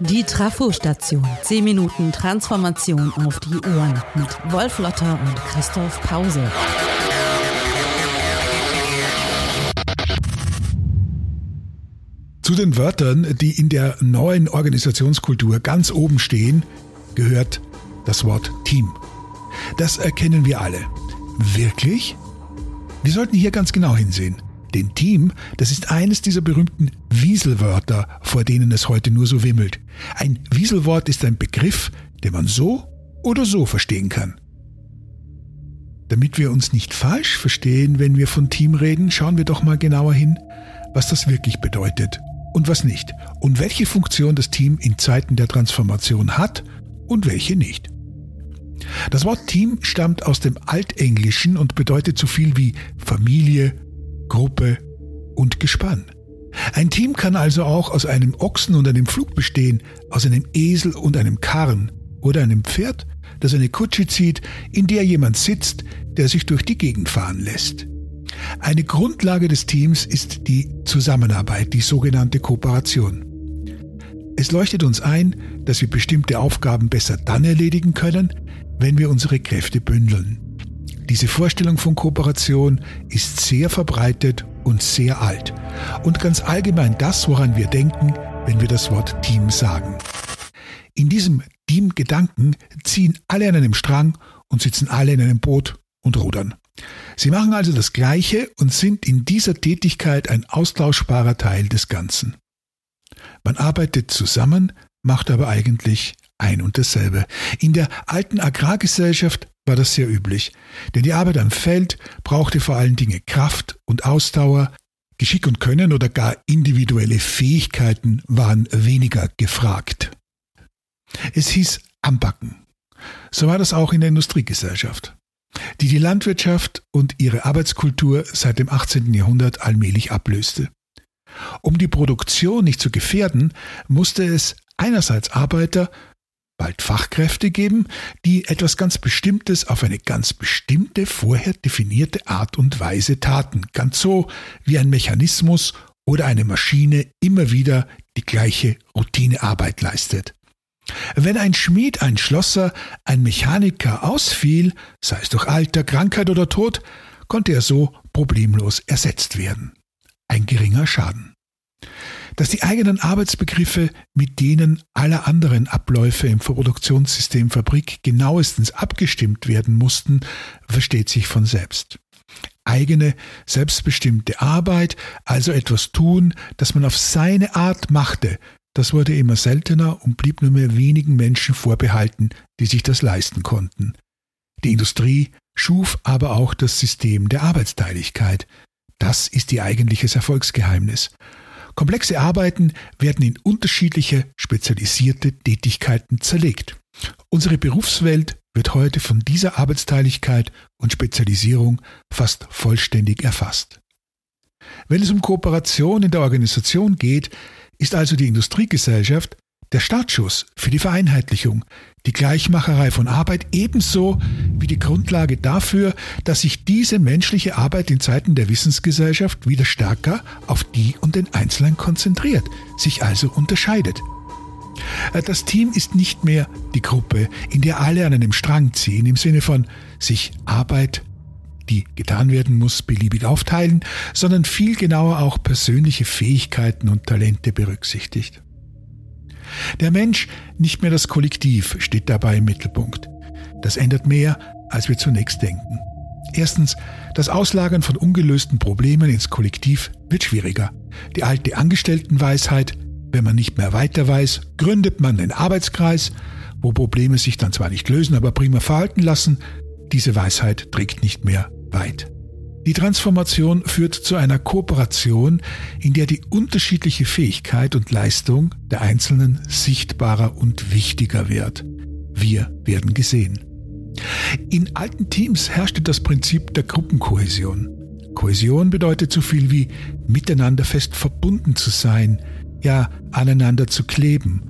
Die Trafo-Station. 10 Minuten Transformation auf die Ohren mit Wolf Lotter und Christoph Pause. Zu den Wörtern, die in der neuen Organisationskultur ganz oben stehen, gehört das Wort Team. Das erkennen wir alle. Wirklich? Wir sollten hier ganz genau hinsehen. Denn Team, das ist eines dieser berühmten Wieselwörter, vor denen es heute nur so wimmelt. Ein Wieselwort ist ein Begriff, den man so oder so verstehen kann. Damit wir uns nicht falsch verstehen, wenn wir von Team reden, schauen wir doch mal genauer hin, was das wirklich bedeutet und was nicht und welche Funktion das Team in Zeiten der Transformation hat und welche nicht. Das Wort Team stammt aus dem Altenglischen und bedeutet so viel wie Familie, Gruppe und Gespann. Ein Team kann also auch aus einem Ochsen und einem Flug bestehen, aus einem Esel und einem Karren oder einem Pferd, das eine Kutsche zieht, in der jemand sitzt, der sich durch die Gegend fahren lässt. Eine Grundlage des Teams ist die Zusammenarbeit, die sogenannte Kooperation. Es leuchtet uns ein, dass wir bestimmte Aufgaben besser dann erledigen können, wenn wir unsere Kräfte bündeln. Diese Vorstellung von Kooperation ist sehr verbreitet und sehr alt und ganz allgemein das, woran wir denken, wenn wir das Wort Team sagen. In diesem Team-Gedanken ziehen alle an einem Strang und sitzen alle in einem Boot und rudern. Sie machen also das Gleiche und sind in dieser Tätigkeit ein austauschbarer Teil des Ganzen. Man arbeitet zusammen, macht aber eigentlich ein und dasselbe. In der alten Agrargesellschaft war das sehr üblich, denn die Arbeit am Feld brauchte vor allen Dingen Kraft und Ausdauer, Geschick und Können oder gar individuelle Fähigkeiten waren weniger gefragt. Es hieß Ambacken. So war das auch in der Industriegesellschaft die die Landwirtschaft und ihre Arbeitskultur seit dem 18. Jahrhundert allmählich ablöste. Um die Produktion nicht zu gefährden, musste es einerseits Arbeiter, bald Fachkräfte geben, die etwas ganz Bestimmtes auf eine ganz bestimmte, vorher definierte Art und Weise taten, ganz so wie ein Mechanismus oder eine Maschine immer wieder die gleiche Routinearbeit leistet. Wenn ein Schmied, ein Schlosser, ein Mechaniker ausfiel, sei es durch Alter, Krankheit oder Tod, konnte er so problemlos ersetzt werden. Ein geringer Schaden. Dass die eigenen Arbeitsbegriffe mit denen aller anderen Abläufe im Produktionssystem Fabrik genauestens abgestimmt werden mussten, versteht sich von selbst. Eigene, selbstbestimmte Arbeit, also etwas tun, das man auf seine Art machte, das wurde immer seltener und blieb nur mehr wenigen Menschen vorbehalten, die sich das leisten konnten. Die Industrie schuf aber auch das System der Arbeitsteiligkeit. Das ist ihr eigentliches Erfolgsgeheimnis. Komplexe Arbeiten werden in unterschiedliche spezialisierte Tätigkeiten zerlegt. Unsere Berufswelt wird heute von dieser Arbeitsteiligkeit und Spezialisierung fast vollständig erfasst. Wenn es um Kooperation in der Organisation geht, ist also die Industriegesellschaft der Startschuss für die Vereinheitlichung, die Gleichmacherei von Arbeit ebenso wie die Grundlage dafür, dass sich diese menschliche Arbeit in Zeiten der Wissensgesellschaft wieder stärker auf die und den Einzelnen konzentriert, sich also unterscheidet. Äh, das Team ist nicht mehr die Gruppe, in der alle an einem Strang ziehen, im Sinne von sich Arbeit die getan werden muss, beliebig aufteilen, sondern viel genauer auch persönliche Fähigkeiten und Talente berücksichtigt. Der Mensch, nicht mehr das Kollektiv, steht dabei im Mittelpunkt. Das ändert mehr, als wir zunächst denken. Erstens, das Auslagern von ungelösten Problemen ins Kollektiv wird schwieriger. Die alte Angestelltenweisheit, wenn man nicht mehr weiter weiß, gründet man einen Arbeitskreis, wo Probleme sich dann zwar nicht lösen, aber prima verhalten lassen, diese Weisheit trägt nicht mehr weit. Die Transformation führt zu einer Kooperation, in der die unterschiedliche Fähigkeit und Leistung der Einzelnen sichtbarer und wichtiger wird. Wir werden gesehen. In alten Teams herrschte das Prinzip der Gruppenkohäsion. Kohäsion bedeutet so viel wie miteinander fest verbunden zu sein, ja aneinander zu kleben.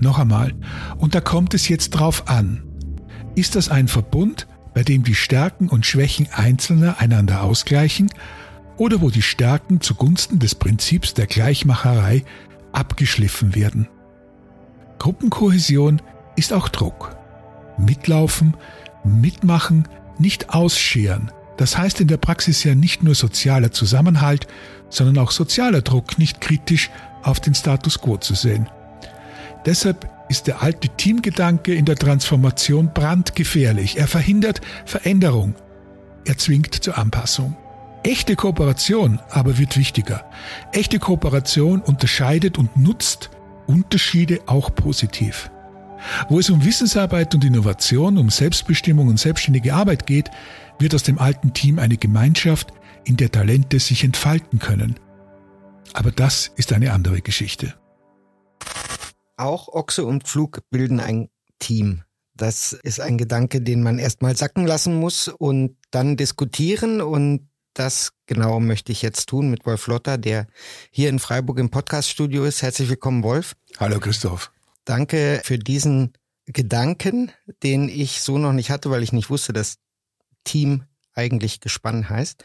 Noch einmal, und da kommt es jetzt drauf an. Ist das ein Verbund, bei dem die Stärken und Schwächen Einzelner einander ausgleichen? oder wo die Stärken zugunsten des Prinzips der Gleichmacherei abgeschliffen werden. Gruppenkohäsion ist auch Druck. Mitlaufen, mitmachen, nicht ausscheren. Das heißt in der Praxis ja nicht nur sozialer Zusammenhalt, sondern auch sozialer Druck, nicht kritisch auf den Status quo zu sehen. Deshalb ist der alte Teamgedanke in der Transformation brandgefährlich. Er verhindert Veränderung. Er zwingt zur Anpassung. Echte Kooperation aber wird wichtiger. Echte Kooperation unterscheidet und nutzt Unterschiede auch positiv. Wo es um Wissensarbeit und Innovation, um Selbstbestimmung und selbstständige Arbeit geht, wird aus dem alten Team eine Gemeinschaft, in der Talente sich entfalten können. Aber das ist eine andere Geschichte. Auch Ochse und Pflug bilden ein Team. Das ist ein Gedanke, den man erstmal sacken lassen muss und dann diskutieren. Und das genau möchte ich jetzt tun mit Wolf Lotter, der hier in Freiburg im Podcaststudio ist. Herzlich willkommen, Wolf. Hallo, Christoph. Danke für diesen Gedanken, den ich so noch nicht hatte, weil ich nicht wusste, dass Team eigentlich Gespann heißt.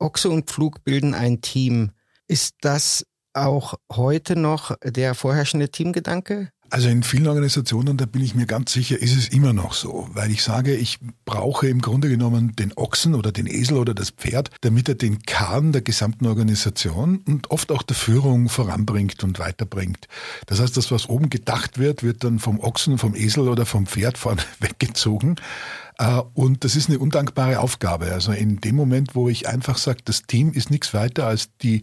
Ochse und Pflug bilden ein Team. Ist das auch heute noch der vorherrschende Teamgedanke? Also in vielen Organisationen, da bin ich mir ganz sicher, ist es immer noch so, weil ich sage, ich brauche im Grunde genommen den Ochsen oder den Esel oder das Pferd, damit er den Kern der gesamten Organisation und oft auch der Führung voranbringt und weiterbringt. Das heißt, das, was oben gedacht wird, wird dann vom Ochsen, vom Esel oder vom Pferd vorne weggezogen. Äh, und das ist eine undankbare Aufgabe. Also in dem Moment, wo ich einfach sage, das Team ist nichts weiter als die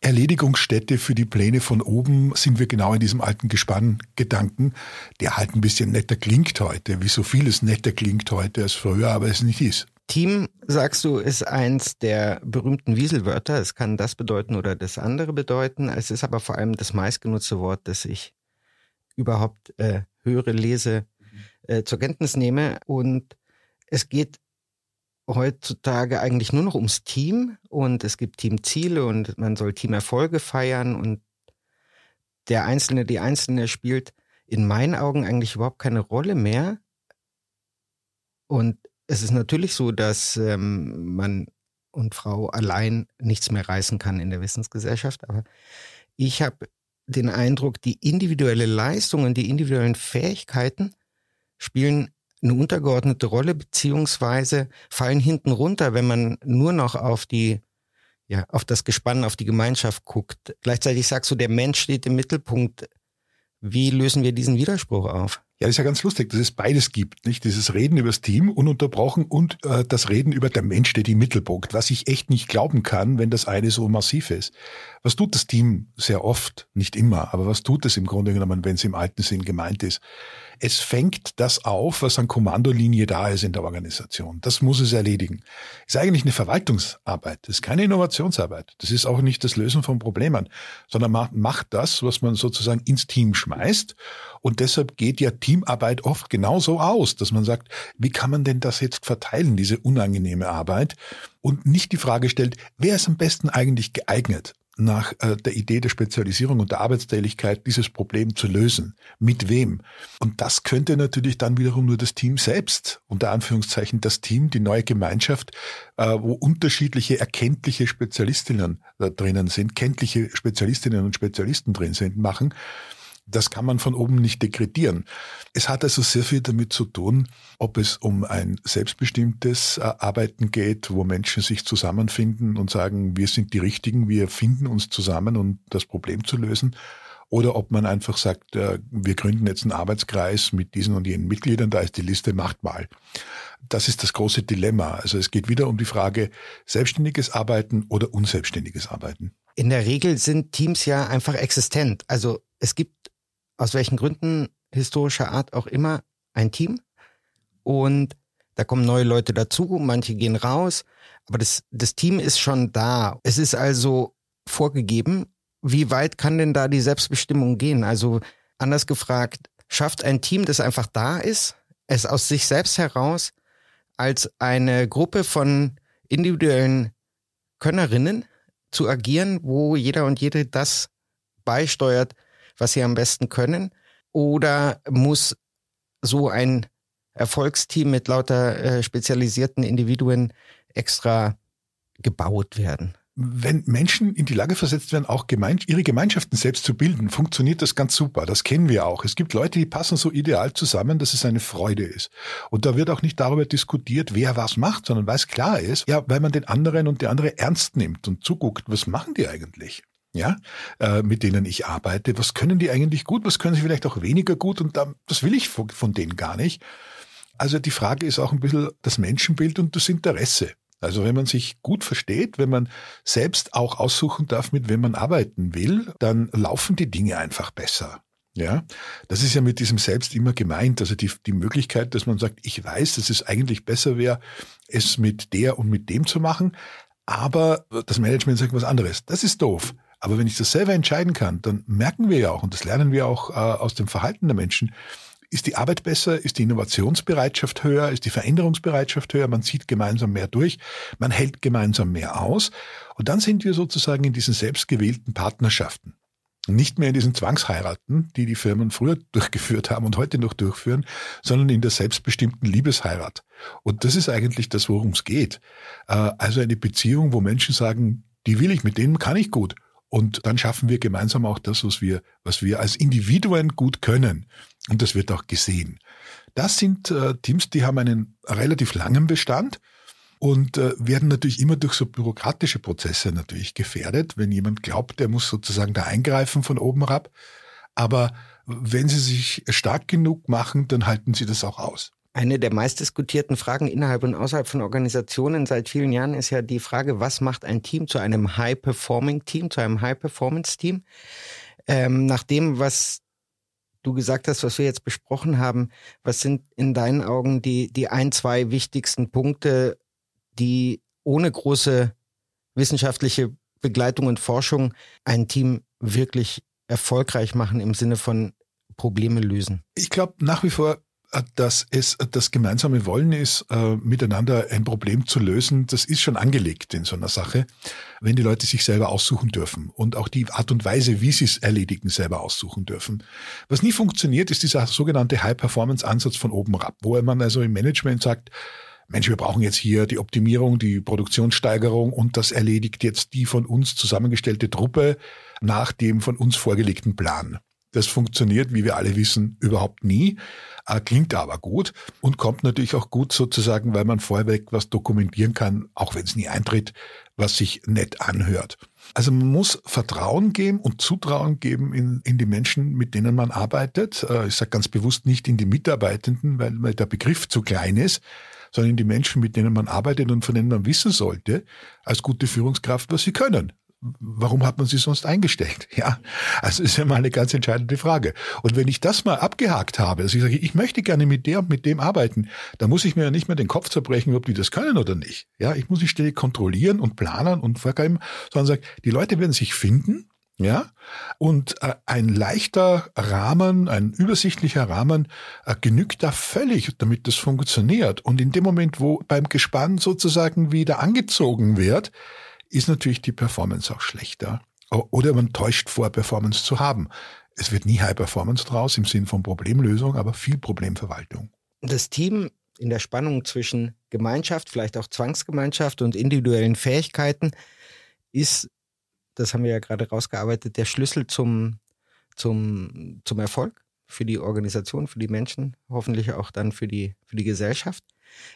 Erledigungsstätte für die Pläne von oben, sind wir genau in diesem alten Gespanngedanken, der halt ein bisschen netter klingt heute, wie so vieles netter klingt heute als früher, aber es nicht ist. Team, sagst du, ist eins der berühmten Wieselwörter. Es kann das bedeuten oder das andere bedeuten. Es ist aber vor allem das meistgenutzte Wort, das ich überhaupt äh, höre, lese, äh, zur Kenntnis nehme. Und es geht heutzutage eigentlich nur noch ums Team und es gibt Teamziele und man soll Teamerfolge feiern und der Einzelne, die Einzelne spielt in meinen Augen eigentlich überhaupt keine Rolle mehr. Und es ist natürlich so, dass ähm, man und Frau allein nichts mehr reißen kann in der Wissensgesellschaft, aber ich habe den Eindruck, die individuelle Leistung und die individuellen Fähigkeiten spielen eine untergeordnete Rolle, beziehungsweise fallen hinten runter, wenn man nur noch auf die, ja, auf das Gespann, auf die Gemeinschaft guckt. Gleichzeitig sagst du, der Mensch steht im Mittelpunkt. Wie lösen wir diesen Widerspruch auf? Ja, das ist ja ganz lustig, dass es beides gibt, nicht? Dieses Reden über das Team ununterbrochen und äh, das Reden über der Mensch steht im Mittelpunkt, was ich echt nicht glauben kann, wenn das eine so massiv ist. Was tut das Team sehr oft, nicht immer, aber was tut es im Grunde genommen, wenn es im alten Sinn gemeint ist? Es fängt das auf, was an Kommandolinie da ist in der Organisation. Das muss es erledigen. Ist eigentlich eine Verwaltungsarbeit. Das ist keine Innovationsarbeit. Das ist auch nicht das Lösen von Problemen, sondern man macht das, was man sozusagen ins Team schmeißt. Und deshalb geht ja Teamarbeit oft genauso aus, dass man sagt, wie kann man denn das jetzt verteilen, diese unangenehme Arbeit? Und nicht die Frage stellt, wer ist am besten eigentlich geeignet? Nach äh, der Idee der Spezialisierung und der Arbeitsteiligkeit dieses Problem zu lösen. Mit wem? Und das könnte natürlich dann wiederum nur das Team selbst, unter Anführungszeichen das Team, die neue Gemeinschaft, äh, wo unterschiedliche erkenntliche Spezialistinnen da drinnen sind, kenntliche Spezialistinnen und Spezialisten drin sind, machen. Das kann man von oben nicht dekretieren. Es hat also sehr viel damit zu tun, ob es um ein selbstbestimmtes äh, Arbeiten geht, wo Menschen sich zusammenfinden und sagen, wir sind die Richtigen, wir finden uns zusammen, um das Problem zu lösen, oder ob man einfach sagt, äh, wir gründen jetzt einen Arbeitskreis mit diesen und jenen Mitgliedern, da ist die Liste, macht mal. Das ist das große Dilemma. Also es geht wieder um die Frage, selbstständiges Arbeiten oder unselbstständiges Arbeiten. In der Regel sind Teams ja einfach existent. Also es gibt aus welchen Gründen historischer Art auch immer ein Team und da kommen neue Leute dazu, manche gehen raus, aber das, das Team ist schon da. Es ist also vorgegeben, wie weit kann denn da die Selbstbestimmung gehen? Also anders gefragt, schafft ein Team, das einfach da ist, es aus sich selbst heraus als eine Gruppe von individuellen Könnerinnen zu agieren, wo jeder und jede das beisteuert, was sie am besten können? Oder muss so ein Erfolgsteam mit lauter äh, spezialisierten Individuen extra gebaut werden? wenn Menschen in die Lage versetzt werden, auch gemein, ihre Gemeinschaften selbst zu bilden, funktioniert das ganz super. Das kennen wir auch. Es gibt Leute, die passen so ideal zusammen, dass es eine Freude ist. Und da wird auch nicht darüber diskutiert, wer was macht, sondern weil es klar ist, ja, weil man den anderen und die andere ernst nimmt und zuguckt, was machen die eigentlich? Ja, äh, mit denen ich arbeite. Was können die eigentlich gut? Was können sie vielleicht auch weniger gut? Und da, das will ich von, von denen gar nicht. Also die Frage ist auch ein bisschen das Menschenbild und das Interesse. Also wenn man sich gut versteht, wenn man selbst auch aussuchen darf, mit wem man arbeiten will, dann laufen die Dinge einfach besser. Ja, das ist ja mit diesem Selbst immer gemeint. Also die, die Möglichkeit, dass man sagt, ich weiß, dass es eigentlich besser wäre, es mit der und mit dem zu machen, aber das Management sagt was anderes. Das ist doof. Aber wenn ich das selber entscheiden kann, dann merken wir ja auch, und das lernen wir auch äh, aus dem Verhalten der Menschen, ist die Arbeit besser, ist die Innovationsbereitschaft höher, ist die Veränderungsbereitschaft höher, man zieht gemeinsam mehr durch, man hält gemeinsam mehr aus. Und dann sind wir sozusagen in diesen selbstgewählten Partnerschaften. Nicht mehr in diesen Zwangsheiraten, die die Firmen früher durchgeführt haben und heute noch durchführen, sondern in der selbstbestimmten Liebesheirat. Und das ist eigentlich das, worum es geht. Äh, also eine Beziehung, wo Menschen sagen, die will ich, mit denen kann ich gut. Und dann schaffen wir gemeinsam auch das, was wir, was wir als Individuen gut können. Und das wird auch gesehen. Das sind äh, Teams, die haben einen relativ langen Bestand und äh, werden natürlich immer durch so bürokratische Prozesse natürlich gefährdet. Wenn jemand glaubt, der muss sozusagen da eingreifen von oben herab. Aber wenn sie sich stark genug machen, dann halten sie das auch aus. Eine der meistdiskutierten Fragen innerhalb und außerhalb von Organisationen seit vielen Jahren ist ja die Frage, was macht ein Team zu einem High-Performing-Team, zu einem High-Performance-Team? Ähm, nach dem, was du gesagt hast, was wir jetzt besprochen haben, was sind in deinen Augen die, die ein, zwei wichtigsten Punkte, die ohne große wissenschaftliche Begleitung und Forschung ein Team wirklich erfolgreich machen im Sinne von Probleme lösen? Ich glaube nach wie vor dass es das gemeinsame Wollen ist, äh, miteinander ein Problem zu lösen, das ist schon angelegt in so einer Sache, wenn die Leute sich selber aussuchen dürfen und auch die Art und Weise, wie sie es erledigen, selber aussuchen dürfen. Was nie funktioniert, ist dieser sogenannte High-Performance-Ansatz von oben herab, wo man also im Management sagt, Mensch, wir brauchen jetzt hier die Optimierung, die Produktionssteigerung und das erledigt jetzt die von uns zusammengestellte Truppe nach dem von uns vorgelegten Plan. Das funktioniert, wie wir alle wissen, überhaupt nie, äh, klingt aber gut und kommt natürlich auch gut sozusagen, weil man vorweg was dokumentieren kann, auch wenn es nie eintritt, was sich nett anhört. Also man muss Vertrauen geben und Zutrauen geben in, in die Menschen, mit denen man arbeitet. Äh, ich sage ganz bewusst nicht in die Mitarbeitenden, weil, weil der Begriff zu klein ist, sondern in die Menschen, mit denen man arbeitet und von denen man wissen sollte, als gute Führungskraft, was sie können warum hat man sie sonst eingestellt? Ja, also ist ja mal eine ganz entscheidende Frage. Und wenn ich das mal abgehakt habe, dass ich sage, ich möchte gerne mit der und mit dem arbeiten, dann muss ich mir ja nicht mehr den Kopf zerbrechen, ob die das können oder nicht. Ja, ich muss nicht ständig kontrollieren und planen und vorgeben, sondern sage, die Leute werden sich finden, ja, und äh, ein leichter Rahmen, ein übersichtlicher Rahmen äh, genügt da völlig, damit das funktioniert. Und in dem Moment, wo beim Gespann sozusagen wieder angezogen wird, ist natürlich die Performance auch schlechter. Oder man täuscht vor, Performance zu haben. Es wird nie High Performance draus im Sinn von Problemlösung, aber viel Problemverwaltung. Das Team in der Spannung zwischen Gemeinschaft, vielleicht auch Zwangsgemeinschaft und individuellen Fähigkeiten ist, das haben wir ja gerade rausgearbeitet, der Schlüssel zum, zum, zum Erfolg für die Organisation, für die Menschen, hoffentlich auch dann für die, für die Gesellschaft.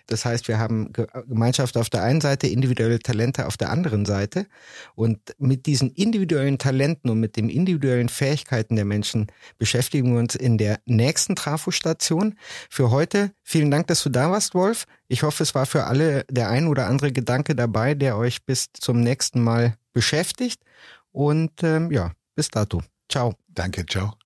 Das heißt, wir haben Gemeinschaft auf der einen Seite, individuelle Talente auf der anderen Seite. Und mit diesen individuellen Talenten und mit den individuellen Fähigkeiten der Menschen beschäftigen wir uns in der nächsten Trafo-Station. Für heute vielen Dank, dass du da warst, Wolf. Ich hoffe, es war für alle der ein oder andere Gedanke dabei, der euch bis zum nächsten Mal beschäftigt. Und ähm, ja, bis dato. Ciao. Danke, ciao.